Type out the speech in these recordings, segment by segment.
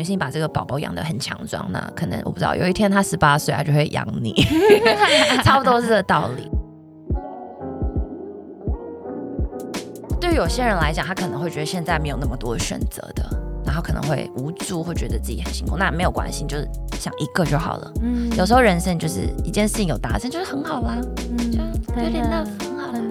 于是你把这个宝宝养得很强壮，那可能我不知道，有一天他十八岁，他就会养你，差不多是这个道理。对于有些人来讲，他可能会觉得现在没有那么多选择的，然后可能会无助，会觉得自己很辛苦。那没有关系，就是想一个就好了。嗯，有时候人生就是一件事情有达成，就是很好啦。嗯，就有点 love，很好，真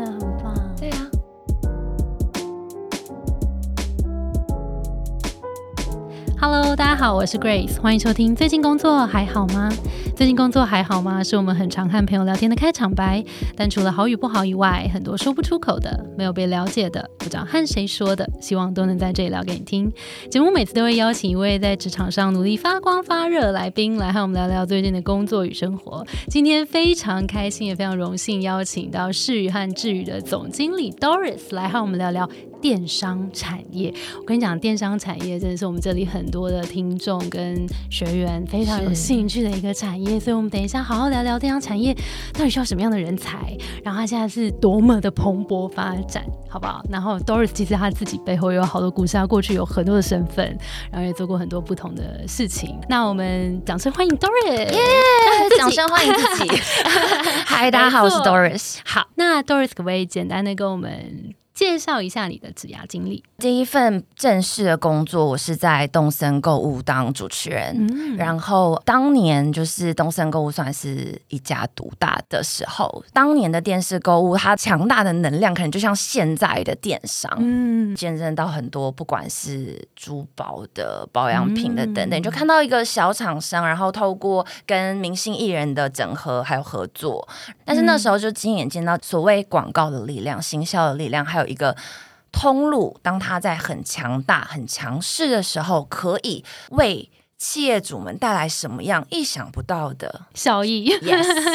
Hello，大家好，我是 Grace，欢迎收听。最近工作还好吗？最近工作还好吗？是我们很常和朋友聊天的开场白。但除了好与不好以外，很多说不出口的，没有被了解的，不知道和谁说的，希望都能在这里聊给你听。节目每次都会邀请一位在职场上努力发光发热的来宾，来和我们聊聊最近的工作与生活。今天非常开心，也非常荣幸邀请到世宇和智宇的总经理 Doris 来和我们聊聊。电商产业，我跟你讲，电商产业真的是我们这里很多的听众跟学员非常有兴趣的一个产业，所以我们等一下好好聊聊电商产业到底需要什么样的人才，然后它现在是多么的蓬勃发展，好不好？然后 Doris 其实他自己背后有好多故事，他过去有很多的身份，然后也做过很多不同的事情。那我们掌声欢迎 Doris，耶！掌声欢迎自己。嗨，大家好，我是 Doris。好，那 Doris 可不可以简单的跟我们？介绍一下你的职涯经历。第一份正式的工作，我是在东森购物当主持人。嗯，然后当年就是东森购物算是一家独大的时候，当年的电视购物，它强大的能量可能就像现在的电商。嗯，见证到很多，不管是珠宝的、保养品的等等，就看到一个小厂商，然后透过跟明星艺人的整合还有合作，但是那时候就亲眼见到所谓广告的力量、行销的力量，还有。一个通路，当它在很强大、很强势的时候，可以为。企业主们带来什么样意想不到的效益？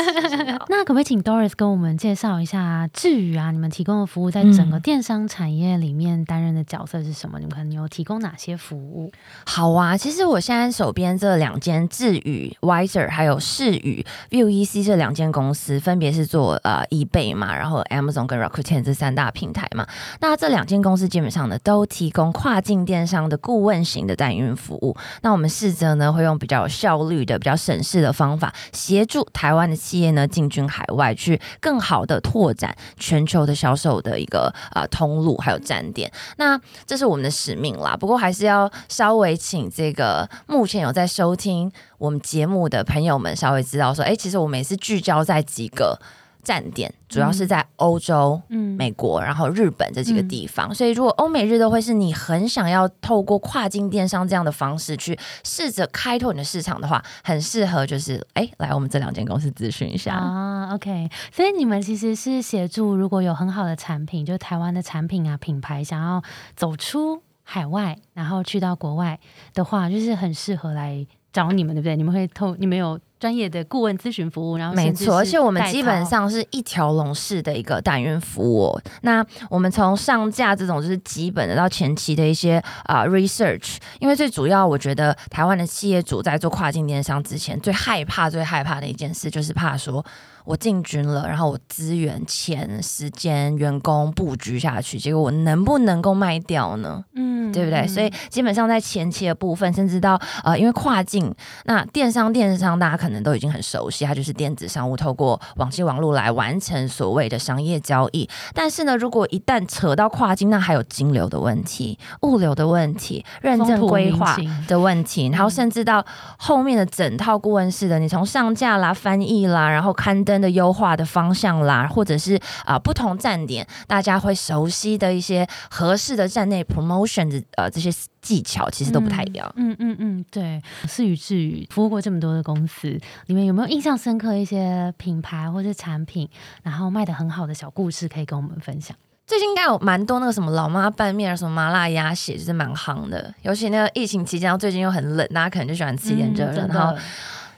那可不可以请 Doris 跟我们介绍一下智宇啊？你们提供的服务在整个电商产业里面担任的角色是什么？你们可能有提供哪些服务？好啊，其实我现在手边这两间智宇 Wiser 还有视宇 View EC 这两间公司，分别是做呃 eBay 嘛，然后 Amazon 跟 Rakuten 这三大平台嘛。那这两间公司基本上呢，都提供跨境电商的顾问型的代运服务。那我们是则呢会用比较有效率的、比较省事的方法，协助台湾的企业呢进军海外，去更好的拓展全球的销售的一个啊通路还有站点。那这是我们的使命啦。不过还是要稍微请这个目前有在收听我们节目的朋友们稍微知道说，哎，其实我们也是聚焦在几个。站点主要是在欧洲、嗯、美国，然后日本这几个地方。所以，如果欧美日都会是你很想要透过跨境电商这样的方式去试着开拓你的市场的话，很适合就是哎，来我们这两间公司咨询一下啊。OK，所以你们其实是协助如果有很好的产品，就台湾的产品啊品牌想要走出海外，然后去到国外的话，就是很适合来找你们，对不对？你们会透，你们有。专业的顾问咨询服务，然后没错，而且我们基本上是一条龙式的一个代运服务。那我们从上架这种就是基本的到前期的一些啊 research，因为最主要我觉得台湾的企业主在做跨境电商之前，最害怕、最害怕的一件事就是怕说。我进军了，然后我资源、钱、时间、员工布局下去，结果我能不能够卖掉呢？嗯，对不对？所以基本上在前期的部分，甚至到呃，因为跨境，那电商、电商大家可能都已经很熟悉，它就是电子商务，透过网际网络来完成所谓的商业交易。但是呢，如果一旦扯到跨境，那还有金流的问题、物流的问题、认证规划的问题，然后甚至到后面的整套顾问式的，你从上架啦、翻译啦，然后刊登。的优化的方向啦，或者是啊不同站点，大家会熟悉的一些合适的站内 promotion 的呃这些技巧，其实都不太一样。嗯嗯嗯，对。是与至于服务过这么多的公司，里面有没有印象深刻一些品牌或者产品，然后卖的很好的小故事，可以跟我们分享？最近应该有蛮多那个什么老妈拌面啊，什么麻辣鸭血，就是蛮夯的。尤其那个疫情期间，最近又很冷，大家可能就喜欢吃一点热的，然后。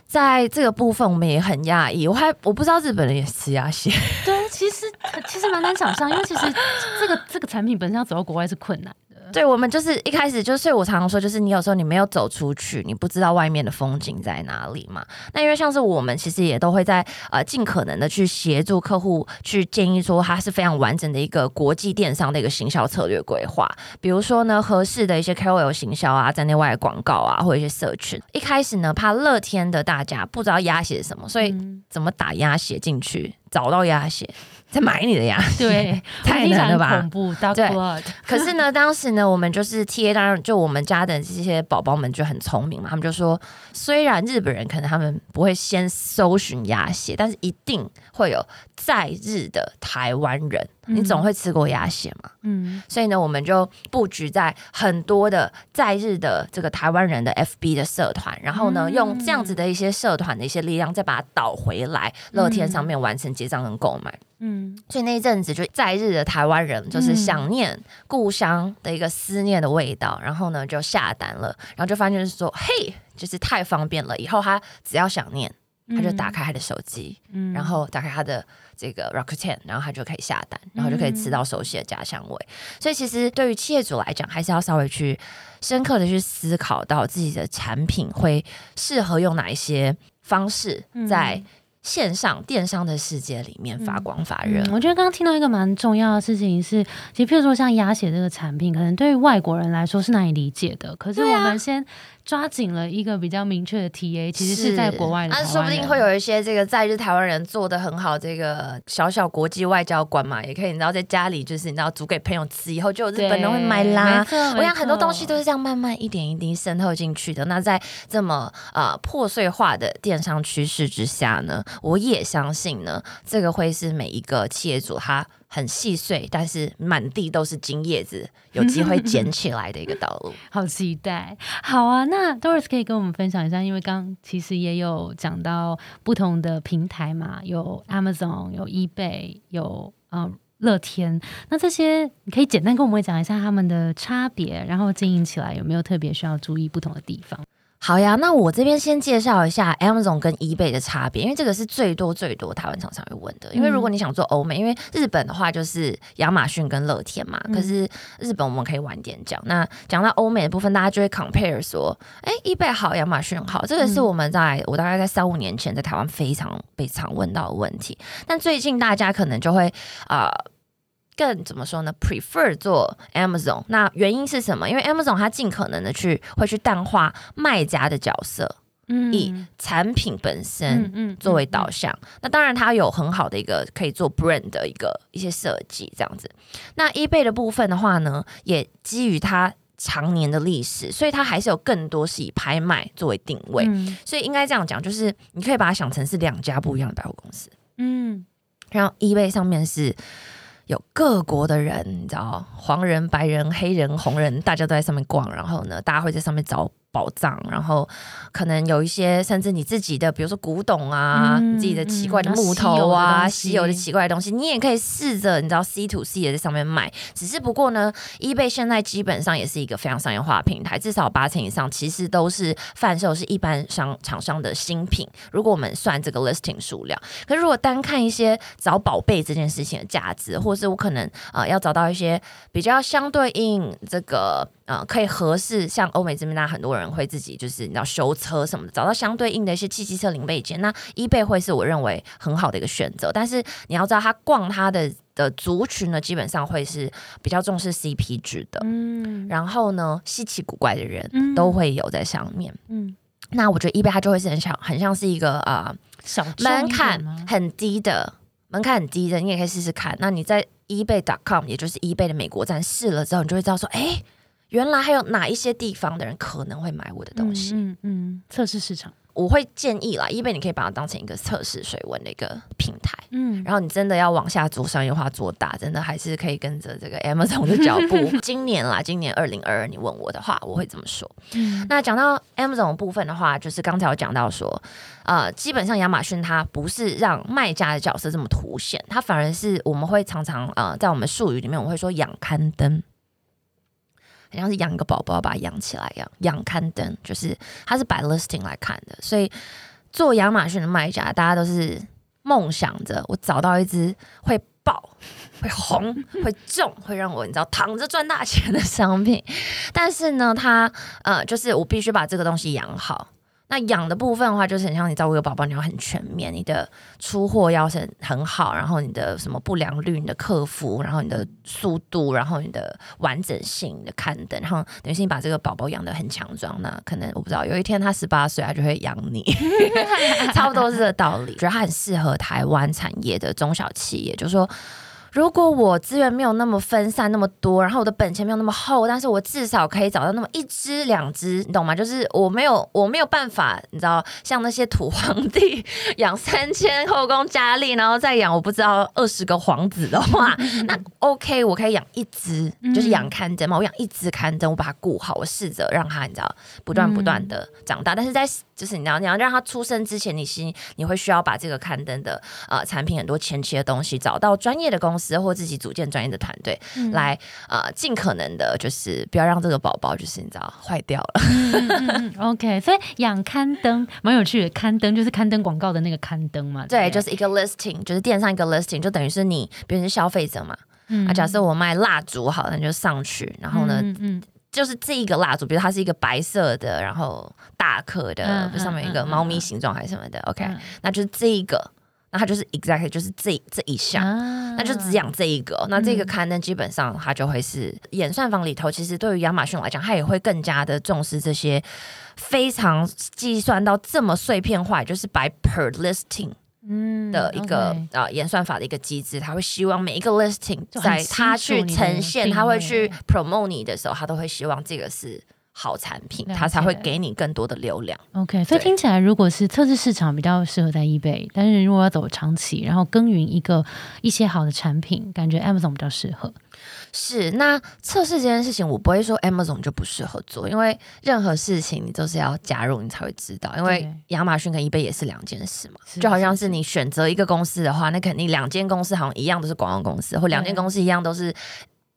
在这个部分，我们也很讶异。我还我不知道日本人也吃鸭血。对，其实其实蛮难想象，因为其实这个这个产品本身要走到国外是困难。对，我们就是一开始就，所以我常常说，就是你有时候你没有走出去，你不知道外面的风景在哪里嘛。那因为像是我们其实也都会在呃尽可能的去协助客户去建议说，它是非常完整的一个国际电商的一个行销策略规划。比如说呢，合适的一些 KOL 行销啊，在内外广告啊，或者一些社群。一开始呢，怕乐天的大家不知道鸭血是什么，所以怎么打鸭血进去，找到鸭血。在买你的呀？对，太难了吧？恐怖，对。可是呢，当时呢，我们就是 T A，当然就我们家的这些宝宝们就很聪明嘛，他们就说，虽然日本人可能他们不会先搜寻鸭血，但是一定会有在日的台湾人。你总会吃过鸭血嘛？嗯，所以呢，我们就布局在很多的在日的这个台湾人的 FB 的社团，然后呢，用这样子的一些社团的一些力量，再把它导回来乐天上面完成结账跟购买。嗯，所以那一阵子就在日的台湾人就是想念故乡的一个思念的味道，然后呢就下单了，然后就发现是说，嘿，就是太方便了，以后他只要想念，他就打开他的手机，嗯，然后打开他的。这个 Rakuten，然后他就可以下单，然后就可以吃到熟悉的家乡味。所以其实对于企业主来讲，还是要稍微去深刻的去思考到自己的产品会适合用哪一些方式在。线上电商的世界里面发光发热，我觉得刚刚听到一个蛮重要的事情是，其实譬如说像鸭血这个产品，可能对于外国人来说是难以理解的。可是我们先抓紧了一个比较明确的 TA，其实是在国外的，那说不定会有一些这个在日台湾人做的很好，这个小小国际外交官嘛，也可以你知道在家里就是你知道煮给朋友吃，以后就有日本人会买啦。我想很多东西都是这样慢慢一点一滴渗透进去的。那在这么呃破碎化的电商趋势之下呢？我也相信呢，这个会是每一个企业主他很细碎，但是满地都是金叶子，有机会捡起来的一个道路。好期待！好啊，那 Doris 可以跟我们分享一下，因为刚其实也有讲到不同的平台嘛，有 Amazon，有 eBay，有嗯乐天。那这些你可以简单跟我们讲一下他们的差别，然后经营起来有没有特别需要注意不同的地方？好呀，那我这边先介绍一下 Amazon 跟 eBay 的差别，因为这个是最多最多台湾厂商会问的。因为如果你想做欧美，因为日本的话就是亚马逊跟乐天嘛，可是日本我们可以晚点讲。那讲到欧美的部分，大家就会 compare 说，哎，eBay 好，亚马逊好，这个是我们在我大概在三五年前在台湾非常被常问到的问题。但最近大家可能就会啊。更怎么说呢？prefer 做 Amazon，那原因是什么？因为 Amazon 它尽可能的去会去淡化卖家的角色，嗯，以产品本身作为导向。那当然它有很好的一个可以做 brand 的一个一些设计，这样子。那 eBay 的部分的话呢，也基于它常年的历史，所以它还是有更多是以拍卖作为定位。所以应该这样讲，就是你可以把它想成是两家不一样的百货公司。嗯，然后 eBay 上面是。有各国的人，你知道，黄人、白人、黑人、红人，大家都在上面逛，然后呢，大家会在上面找。宝藏，然后可能有一些甚至你自己的，比如说古董啊，你自己的奇怪的木头啊，稀有的奇怪的东西，你也可以试着，你知道 C to C 也在上面卖。只是不过呢，eBay 现在基本上也是一个非常商业化的平台，至少八成以上其实都是贩售是一般商厂商的新品。如果我们算这个 listing 数量，可是如果单看一些找宝贝这件事情的价值，或是我可能啊要找到一些比较相对应这个。呃，可以合适像欧美这边，那很多人会自己就是你知道修车什么的，找到相对应的一些汽机车零配件。那 eBay 会是我认为很好的一个选择。但是你要知道，他逛他的的族群呢，基本上会是比较重视 CP 值的。嗯，然后呢，稀奇古怪的人都会有在上面。嗯，那我觉得 eBay 它就会是很像很像是一个啊，门槛很低的门槛很低的，你也可以试试看。那你在 eBay.com，也就是 eBay 的美国站试了之后，你就会知道说，哎。原来还有哪一些地方的人可能会买我的东西？嗯嗯，测试市场，我会建议啦，因为你可以把它当成一个测试水温的一个平台。嗯，然后你真的要往下做商业化做大，真的还是可以跟着这个 Amazon 的脚步。今年啦，今年二零二二，你问我的话，我会这么说。嗯，那讲到 Amazon 部分的话，就是刚才有讲到说，呃，基本上亚马逊它不是让卖家的角色这么凸显，它反而是我们会常常呃，在我们术语里面，我会说养刊登。好像是养一个宝宝，把它养起来一样。养刊登就是它是摆 listing 来看的，所以做亚马逊的卖家，大家都是梦想着我找到一只会爆、会红、会重，会让我你知道躺着赚大钱的商品。但是呢，它呃，就是我必须把这个东西养好。那养的部分的话，就是很像你照顾一个宝宝，你要很全面，你的出货要很很好，然后你的什么不良率、你的客服，然后你的速度，然后你的完整性你的刊登，然后等于是你把这个宝宝养得很强壮，那可能我不知道有一天他十八岁，他就会养你，差不多是这个道理。觉得他很适合台湾产业的中小企业，就是说。如果我资源没有那么分散那么多，然后我的本钱没有那么厚，但是我至少可以找到那么一只两只，你懂吗？就是我没有我没有办法，你知道，像那些土皇帝养三千后宫佳丽，然后再养我不知道二十个皇子的话，那 OK，我可以养一只，就是养刊登嘛，我养一只刊登，我把它顾好，我试着让它你知道不断不断的长大，但是在就是你要你要让他出生之前，你先你会需要把这个刊登的呃产品很多前期的东西找到专业的公司。或自己组建专业的团队来呃，尽可能的就是不要让这个宝宝就是你知道坏掉了。OK，所以养刊登蛮有趣的，刊登就是刊登广告的那个刊登嘛。对，就是一个 listing，就是电商一个 listing，就等于是你比如是消费者嘛。啊，假设我卖蜡烛，好，那就上去，然后呢，嗯，就是这一个蜡烛，比如它是一个白色的，然后大颗的，上面一个猫咪形状还是什么的，OK，那就是这一个。那它就是 exactly 就是这这一项，那就只养这一个。那这个刊登基本上它就会是演算法里头，其实对于亚马逊来讲，它也会更加的重视这些非常计算到这么碎片化，就是 by per listing 嗯的一个啊演算法的一个机制，他会希望每一个 listing 在他去呈现，他会去 promote 你的时候，他都会希望这个是。好产品，它才会给你更多的流量。OK，所以听起来，如果是测试市场比较适合在 eBay，但是如果要走长期，然后耕耘一个一些好的产品，感觉 Amazon 比较适合。是，那测试这件事情，我不会说 Amazon 就不适合做，因为任何事情你都是要加入你才会知道。因为亚马逊跟 eBay 也是两件事嘛，就好像是你选择一个公司的话，那肯定两间公司好像一样都是广告公司，或两间公司一样都是。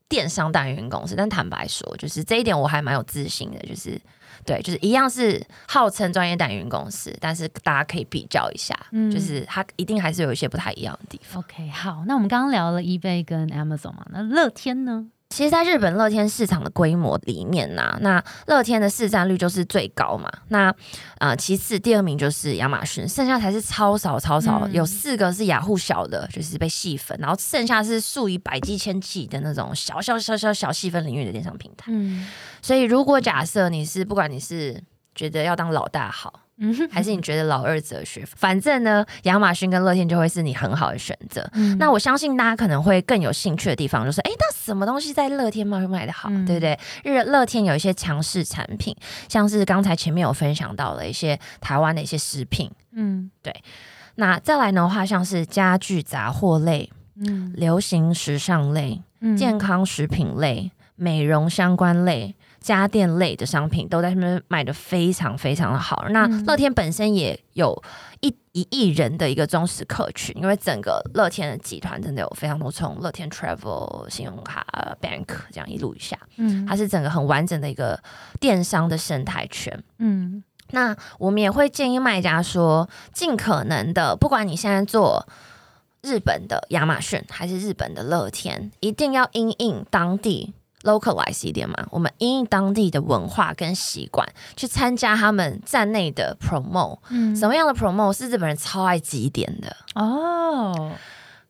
电商代运营公司，但坦白说，就是这一点我还蛮有自信的，就是对，就是一样是号称专业代运营公司，但是大家可以比较一下，就是它一定还是有一些不太一样的地方。OK，好，那我们刚刚聊了 eBay 跟 Amazon 嘛，那乐天呢？其实，在日本乐天市场的规模里面呢，那乐天的市占率就是最高嘛。那呃，其次第二名就是亚马逊，剩下才是超少超少，有四个是雅虎小的，就是被细分，然后剩下是数以百计千计的那种小小小小小细分领域的电商平台。嗯，所以如果假设你是不管你是觉得要当老大好。嗯，还是你觉得老二哲学？反正呢，亚马逊跟乐天就会是你很好的选择。那我相信大家可能会更有兴趣的地方，就是哎，那什么东西在乐天卖会卖的好，对不对？日乐天有一些强势产品，像是刚才前面有分享到的一些台湾的一些食品，嗯，对。那再来的话，像是家具杂货类，嗯，流行时尚类，健康食品类，美容相关类。家电类的商品都在上面卖的非常非常的好。那乐天本身也有一一亿人的一个忠实客群，因为整个乐天的集团真的有非常多从乐天 Travel 信用卡 Bank 这样一路一下，嗯，它是整个很完整的一个电商的生态圈。嗯，那我们也会建议卖家说，尽可能的，不管你现在做日本的亚马逊还是日本的乐天，一定要因应当地。Localize 一点嘛，我们因应当地的文化跟习惯去参加他们站内的 promo，嗯，什么样的 promo 是日本人超爱几点的哦？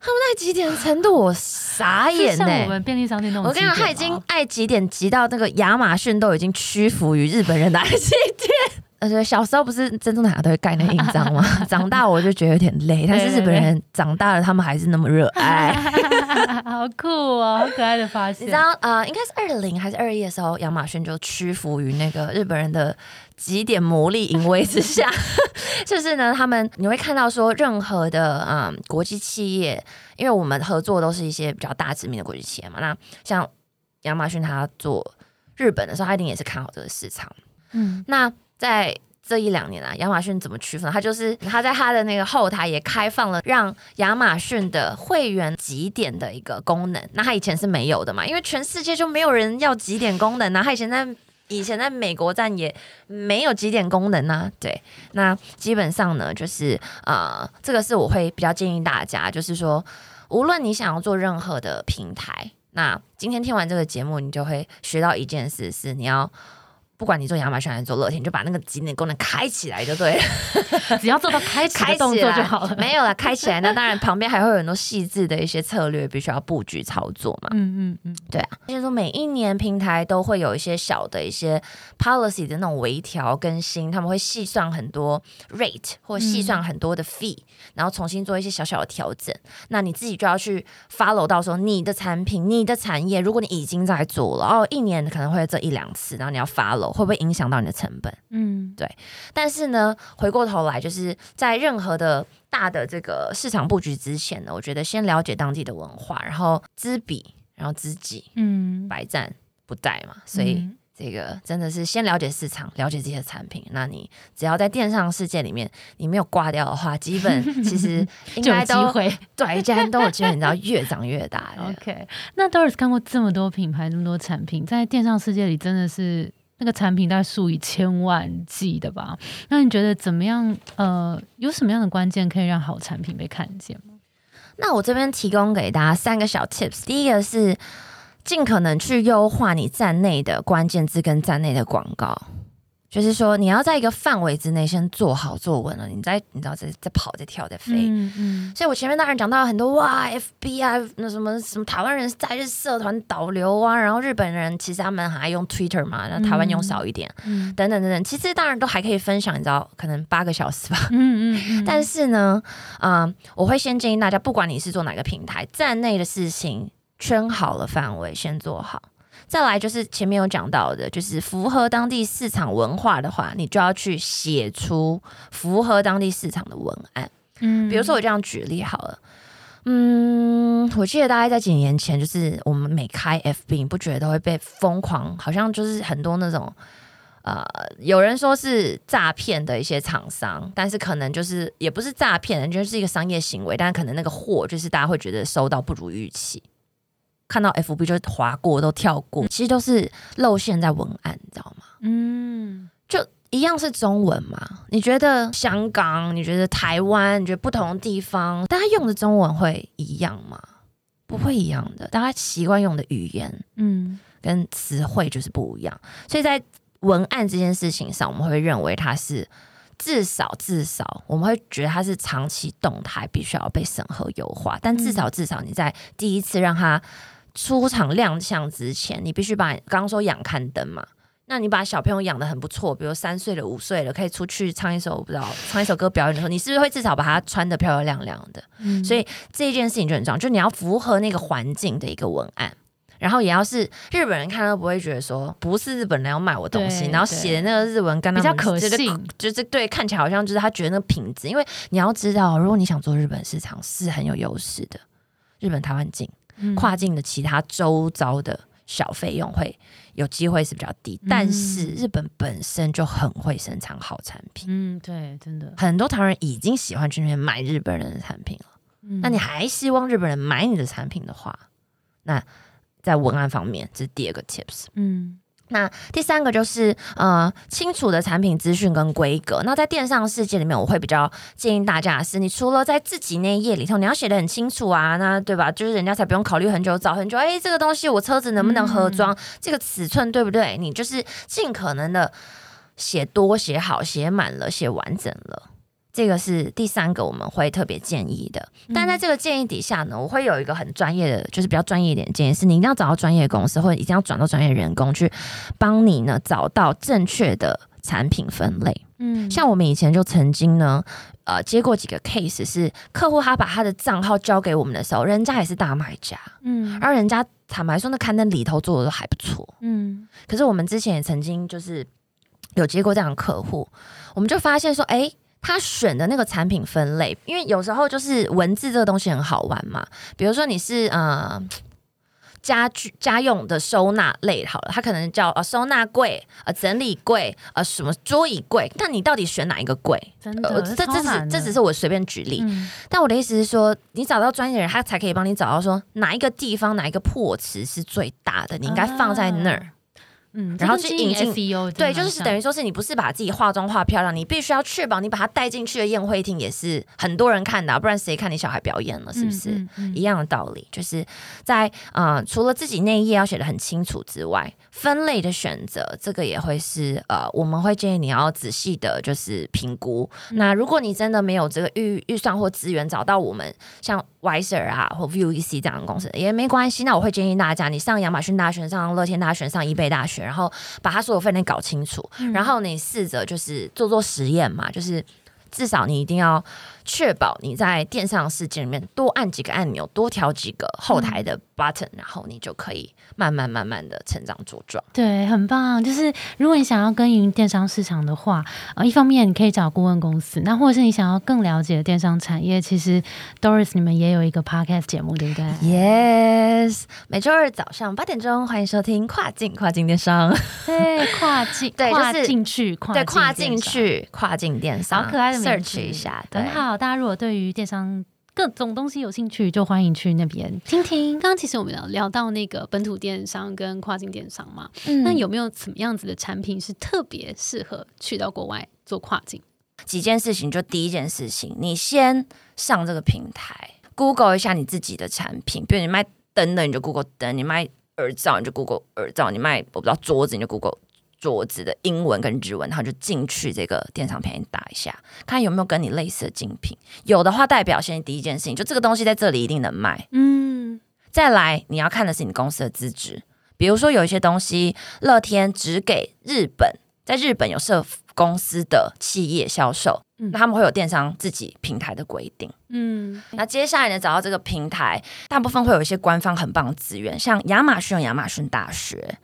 他们爱几点的程度我傻眼呢！我们便利商店那种，我跟你讲，他已经爱几点急到那个亚马逊都已经屈服于日本人的爱几点。而且小时候不是珍珠奶茶都会盖那印章吗？长大我就觉得有点累，但是日本人长大了，他们还是那么热爱，好酷哦，好可爱的发现。你知道呃，应该是二零还是二一的时候，亚马逊就屈服于那个日本人的几点魔力淫威之下，就是呢，他们你会看到说，任何的嗯国际企业，因为我们合作都是一些比较大知名的国际企业嘛，那像亚马逊他做日本的时候，他一定也是看好这个市场，嗯，那。在这一两年啊，亚马逊怎么区分？它就是它在它的那个后台也开放了让亚马逊的会员几点的一个功能。那它以前是没有的嘛，因为全世界就没有人要几点功能。那它以前在以前在美国站也没有几点功能啊。对，那基本上呢，就是啊，这个是我会比较建议大家，就是说。无论你想要做任何的平台，那今天听完这个节目，你就会学到一件事：是你要。不管你做亚马逊还是做乐天，就把那个景点功能开起来就对了，只要做到开开动作就好了。没有了，开起来那当然旁边还会有很多细致的一些策略，必须要布局操作嘛。嗯嗯嗯，对啊。就是说每一年平台都会有一些小的一些 policy 的那种微调更新，他们会细算很多 rate 或细算很多的 fee，然后重新做一些小小的调整。那你自己就要去 follow 到说你的产品、你的产业，如果你已经在做了，哦，一年可能会这一两次，然后你要 follow。会不会影响到你的成本？嗯，对。但是呢，回过头来，就是在任何的大的这个市场布局之前呢，我觉得先了解当地的文化，然后知彼，然后知己，嗯，百战不殆嘛。所以这个真的是先了解市场，了解这些产品。那你只要在电商世界里面，你没有挂掉的话，基本 其实应该都会对，既然都有机会，你知道越长越大。OK，那 Doris 看过这么多品牌，那么多产品，在电商世界里真的是。那个产品大概数以千万计的吧？那你觉得怎么样？呃，有什么样的关键可以让好产品被看见吗？那我这边提供给大家三个小 tips。第一个是尽可能去优化你站内的关键字跟站内的广告。就是说，你要在一个范围之内先做好做稳了，你再你知道在在跑在跳在飞。嗯嗯。所以我前面当然讲到很多哇，FB 啊，那什么什么台湾人在日社团导流啊，然后日本人其实他们还用 Twitter 嘛，那台湾用少一点，嗯，等等等等。其实当然都还可以分享，你知道，可能八个小时吧。嗯嗯。但是呢，啊，我会先建议大家，不管你是做哪个平台，站内的事情圈好了范围，先做好。再来就是前面有讲到的，就是符合当地市场文化的话，你就要去写出符合当地市场的文案。嗯，比如说我这样举例好了，嗯，我记得大概在几年前，就是我们每开 FB，你不觉得都会被疯狂，好像就是很多那种，呃，有人说是诈骗的一些厂商，但是可能就是也不是诈骗，就是一个商业行为，但是可能那个货就是大家会觉得收到不如预期。看到 FB 就划过都跳过，其实都是露馅在文案，你知道吗？嗯，就一样是中文嘛。你觉得香港，你觉得台湾，你觉得不同的地方，大家用的中文会一样吗？不会一样的，大家习惯用的语言，嗯，跟词汇就是不一样。所以在文案这件事情上，我们会认为它是至少至少，我们会觉得它是长期动态，必须要被审核优化。但至少至少你在第一次让它出场亮相之前，你必须把刚刚说养看灯嘛，那你把小朋友养的很不错，比如三岁了、五岁了，可以出去唱一首不知道唱一首歌表演的时候，你是不是会至少把它穿的漂漂亮亮的？嗯，所以这一件事情就很重要，就你要符合那个环境的一个文案，然后也要是日本人看都不会觉得说不是日本人要买我东西，然后写的那个日文跟比较可信，就是对看起来好像就是他觉得那个品质，因为你要知道，如果你想做日本市场是很有优势的，日本台湾近。跨境的其他周遭的小费用会有机会是比较低，但是日本本身就很会生产好产品。嗯，对，真的很多台湾人已经喜欢去那边买日本人的产品了。那你还希望日本人买你的产品的话，那在文案方面这是第二个 tips。嗯。那第三个就是呃清楚的产品资讯跟规格。那在电商世界里面，我会比较建议大家是，你除了在自己那一页里头你要写的很清楚啊，那对吧？就是人家才不用考虑很久找很久，哎，这个东西我车子能不能合装？这个尺寸对不对？你就是尽可能的写多、写好、写满了、写完整了。这个是第三个我们会特别建议的，但在这个建议底下呢，我会有一个很专业的，就是比较专业一点建议，是你一定要找到专业公司，或者一定要转到专业人工去帮你呢找到正确的产品分类。嗯，像我们以前就曾经呢，呃，接过几个 case，是客户他把他的账号交给我们的时候，人家也是大卖家，嗯，而人家坦白说，那刊登里头做的都还不错，嗯，可是我们之前也曾经就是有接过这样的客户，我们就发现说，哎。他选的那个产品分类，因为有时候就是文字这个东西很好玩嘛。比如说你是呃家具家用的收纳类，好了，它可能叫呃收纳柜、呃整理柜、呃什么桌椅柜。但你到底选哪一个柜？真的，这这是这只是我随便举例。但我的意思是说，你找到专业的人，他才可以帮你找到说哪一个地方哪一个破词是最大的，你应该放在那儿。嗯，然后去引进 SEO 对，就是等于于说是你不是把自己化妆化漂亮，你必须要确保你把它带进去的宴会厅也是很多人看的啊、不然谁看你小孩表演了，是不是？嗯一样的道理，就是在呃，除了自己那一页要写的很清楚之外，分类的选择，这个也会是呃，我们会建议你要仔细的，就是评估。那如果你真的没有这个预预算或资源，找到我们像 Wiser 啊或 VUEC 这样的公司也没关系。那我会建议大家，你上亚马逊大学、上乐天大学、上易贝大学，然后把他所有分类搞清楚，然后你试着就是做做实验嘛，就是至少你一定要确保你在电商世界里面多按几个按钮，多调几个后台的 button，、然后你就可以慢慢慢慢的成长茁壮。对，很棒。就是如果你想要耕耘电商市场的话，呃，一方面你可以找顾问公司，那或者是你想要更了解电商产业，其实 Doris 你们也有一个 podcast 节目，对不对？Yes，每周二早上八点钟，欢迎收听跨境跨境电商，对，跨境，对跨就是进去，跨对，跨进去跨境电商，好可爱的名字 search 一下，对很。好。大家如果对于电商各种东西有兴趣，就欢迎去那边听听。刚刚其实我们聊聊到那个本土电商跟跨境电商嘛，嗯那有没有什么样子的产品是特别适合去到国外做跨境？几件事情，就第一件事情，你先上这个平台，Google 一下你自己的产品，比如你卖灯的，你就 Google 灯；你卖耳罩，你就 Google 耳罩；你卖我不知道桌子，你就 Google 桌子的英文跟日文，然后就进去这个电商平台打一下，看有没有跟你类似的竞品，有的话代表先第一件事情，就这个东西在这里一定能卖。嗯，再来，你要看的是你公司的资质，比如说有一些东西，乐天只给日本，在日本有设公司的企业销售，嗯那他们会有电商自己平台的规定。嗯，那接下来呢，找到这个平台，大部分会有一些官方很棒的资源，像亚马逊有亚马逊大学。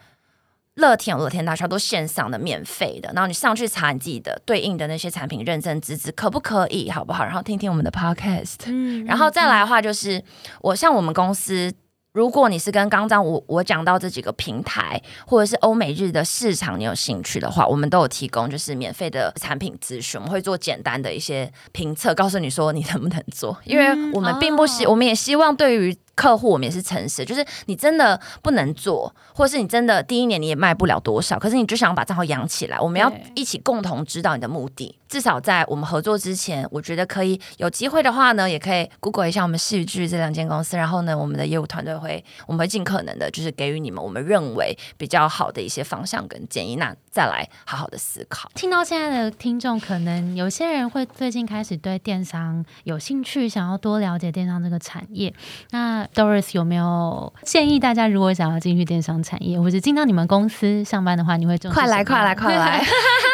乐天有乐天大学，都线上的、免费的。然后你上去查你自己的对应的那些产品认证资质可不可以，好不好？然后听听我们的 podcast，嗯然后再来的话，就是我像我们公司，如果你是跟刚刚我我讲到这几个平台，或者是欧美日的市场，你有兴趣的话，我们都有提供就是免费的产品咨询，我们会做简单的一些评测，告诉你说你能不能做，因为我们并不希，哦我们也希望对于。客户我们也是诚实，就是你真的不能做，或是你真的第一年你也卖不了多少，可是你就想把账号养起来，我们要一起共同知道你的目的。至少在我们合作之前，我觉得可以有机会的话呢，也可以 Google 一下我们戏剧这两间公司，然后呢，我们的业务团队会我们会尽可能的，就是给予你们我们认为比较好的一些方向跟建议，那再来好好的思考。听到现在的听众，可能有些人会最近开始对电商有兴趣，想要多了解电商这个产业。那 Doris 有没有建议大家，如果想要进去电商产业，或者进到你们公司上班的话，你会重视快来快来快来！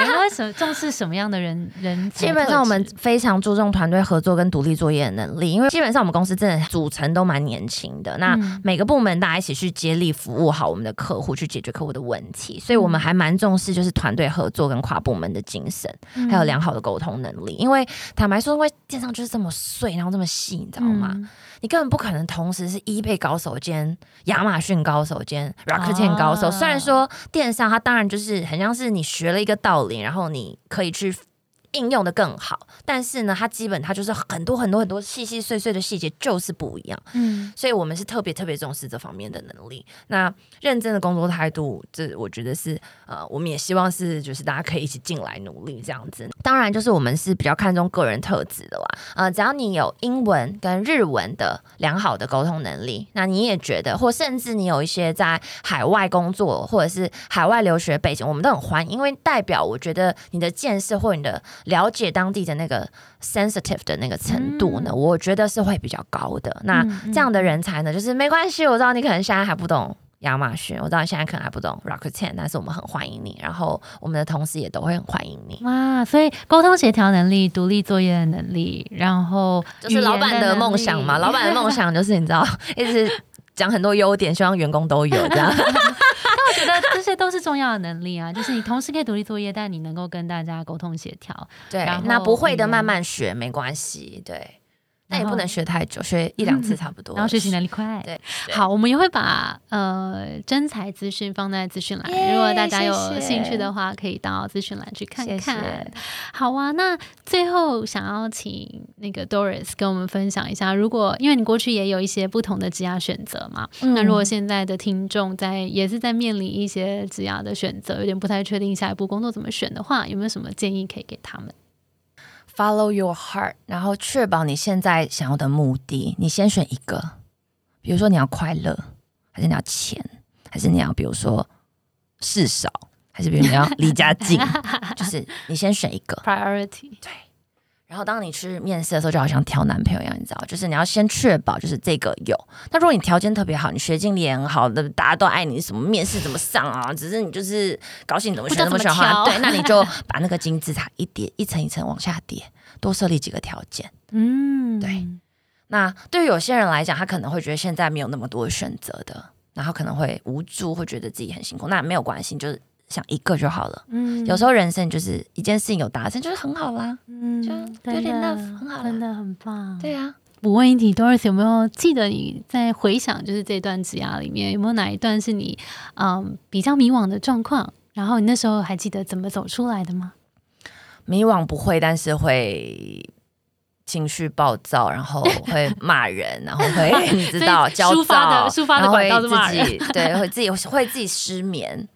你们会什重视什么样的人人基本上我们非常注重团队合作跟独立作业的能力，因为基本上我们公司真的组成都蛮年轻的。那嗯每个部门大家一起去接力服务好我们的客户，去解决客户的问题，所以我们还蛮重视就是团队合作跟跨部门的精神，还有良好的沟通能力。因为坦白说，因为电商就是这么碎，然后这么细，你知道吗？嗯你根本不可能同时是 eBay 高手兼亚马逊高手兼 Rakuten 高手。啊虽然说电商它当然就是很像是你学了一个道理，然后你可以去。应用的更好，但是呢，它基本它就是很多很多很多细细碎碎的细节就是不一样，嗯所以我们是特别特别重视这方面的能力。那认真的工作态度，这我觉得是呃，我们也希望是就是大家可以一起进来努力这样子。当然，就是我们是比较看重个人特质的啦。呃，只要你有英文跟日文的良好的沟通能力，那你也觉得，或甚至你有一些在海外工作或者是海外留学背景，我们都很欢迎，因为代表我觉得你的见识或你的了解当地的那个 sensitive 的那个程度呢，我觉得是会比较高的。那嗯这样的人才呢，就是没关系，我知道你可能现在还不懂。亚马逊，我知道你现在可能还不懂 Rocket Ten，但是我们很欢迎你，然后我们的同事也都会很欢迎你。哇，所以沟通协调能力、独立作业的能力，然后就是老板的梦想嘛，老板的梦想就是你知道，一直讲很多优点，希望员工都有 这样。我觉得这些都是重要的能力啊，就是你同时可以独立作业，但你能够跟大家沟通协调。对，那不会的慢慢学，没关系。对，但也不能学太久，学一两次差不多。然后学习能力快。对，好，我们也会把呃真才资讯放在资讯栏，如果大家有兴趣的话，可以到资讯栏去看看。好啊，那最后想要请那个 Doris 跟我们分享一下，如果因为你过去也有一些不同的职业选择嘛，那如果现在的听众在也是在面临一些职业的选择，有点不太确定下一步工作怎么选的话，有没有什么建议可以给他们？Follow your heart，然后确保你现在想要的目的，你先选一个。比如说你要快乐，还是你要钱，还是你要比如说事少，还是比如你要离家近，就是你先选一个 priority。对。然后当你去面试的时候，就好像挑男朋友一样，你知道，就是你要先确保就是这个有。那如果你条件特别好，你学经历也很好的，大家都爱你，什么面试怎么上啊？只是你就是高兴怎么选怎么选话，对，那你就 把那个金字塔一叠一层一层往下叠，多设立几个条件。嗯，对。那对于有些人来讲，他可能会觉得现在没有那么多选择的，然后可能会无助，会觉得自己很辛苦。那没有关系，就是。想一个就好了。嗯，有时候人生就是一件事情有达成就是很好啦。嗯，就有点 love 很好，真的很棒。对呀，我问一题，Doris 有没有记得你在回想就是这段职涯里面有没有哪一段是你嗯比较迷惘的状况？然后你那时候还记得怎么走出来的吗？迷惘不会，但是会情绪暴躁，然后会骂人，然后会你知道焦躁，抒发的管道是自己，对，会自己会自己失眠。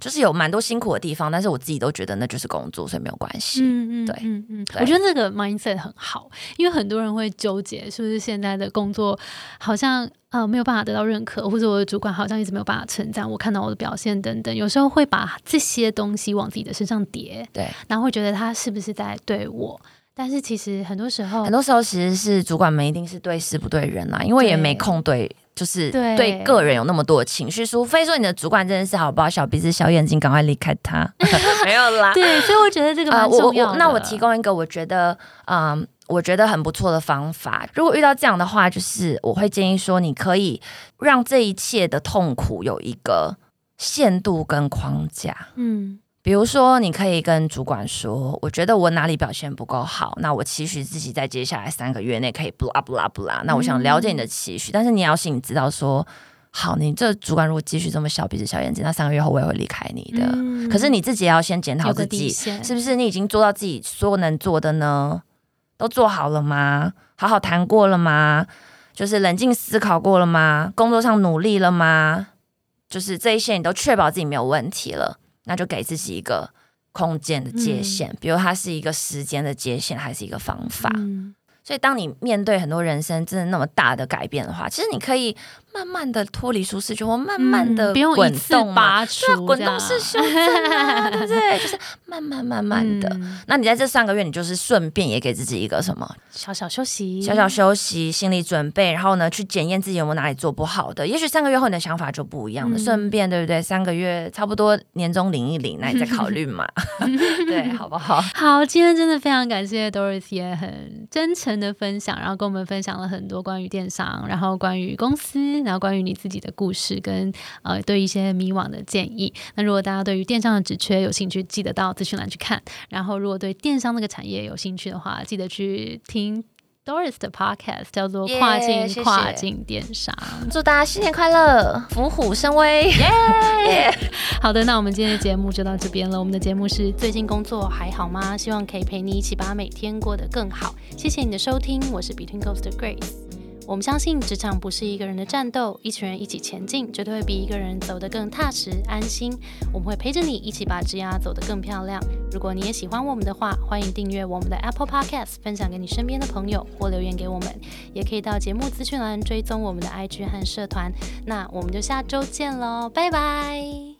就是有蛮多辛苦的地方，但是我自己都觉得那就是工作，所以没有关系。嗯嗯，对，嗯嗯，我觉得这个 mindset 很好，因为很多人会纠结，是不是现在的工作好像呃没有办法得到认可，或者我的主管好像一直没有办法称赞我看到我的表现等等，有时候会把这些东西往自己的身上叠，对，然后会觉得他是不是在对我？但是其实很多时候，很多时候其实是主管们一定是对事不对人啦，因为也没空对。就是对个人有那么多的情绪，除非说你的主管真的是好不好？小鼻子小眼睛，赶快离开他。没有啦。对，所以我觉得这个蛮重要。那我提供一个我觉得，嗯，我觉得很不错的方法。如果遇到这样的话，就是我会建议说，你可以让这一切的痛苦有一个限度跟框架。嗯。比如说，你可以跟主管说：“我觉得我哪里表现不够好，那我期许自己在接下来三个月内可以不啦不啦不啦。那我想了解你的期许，但是你要心里知道说，好，你这主管如果继续这么小鼻子小眼睛，那三个月后我也会离开你的。可是你自己也要先检讨自己，是不是你已经做到自己所有能做的呢？都做好了吗？好好谈过了吗？就是冷静思考过了吗？工作上努力了吗？就是这一些你都确保自己没有问题了。”那就给自己一个空间的界限，比如它是一个时间的界限，还是一个方法。所以，当你面对很多人生真的那么大的改变的话，其实你可以。慢慢的脱离舒适圈，我慢慢的滚动拔出，滚动式修正啊，对不对？就是慢慢慢慢的。那你在这三个月，你就是顺便也给自己一个什么小小休息，小小休息，心理准备，然后呢，去检验自己有没有哪里做不好的。也许三个月后你的想法就不一样了。顺便，对不对？三个月差不多年终领一领，那你再考虑嘛，对，好不好？好，今天真的非常感谢 Doris 也很真诚的分享，然后跟我们分享了很多关于电商，然后关于公司。然后关于你自己的故事跟呃对一些迷惘的建议，那如果大家对于电商的职缺有兴趣，记得到资讯栏去看。然后如果对电商那个产业有兴趣的话，记得去听 Doris 的 Podcast，叫做跨境跨境电商。祝大家新年快乐，虎虎生威！耶！好的，那我们今天的节目就到这边了。我们的节目是最近工作还好吗？希望可以陪你一起把每天过得更好。谢谢你的收听，我是 Between Coast Grace。我们相信职场不是一个人的战斗，一群人一起前进，绝对会比一个人走得更踏实安心。我们会陪着你一起把职涯走得更漂亮。如果你也喜欢我们的话，欢迎订阅我们的 Apple Podcast，分享给你身边的朋友，或留言给我们。也可以到节目资讯栏追踪我们的 IG 和社团。那我们就下周见喽，拜拜。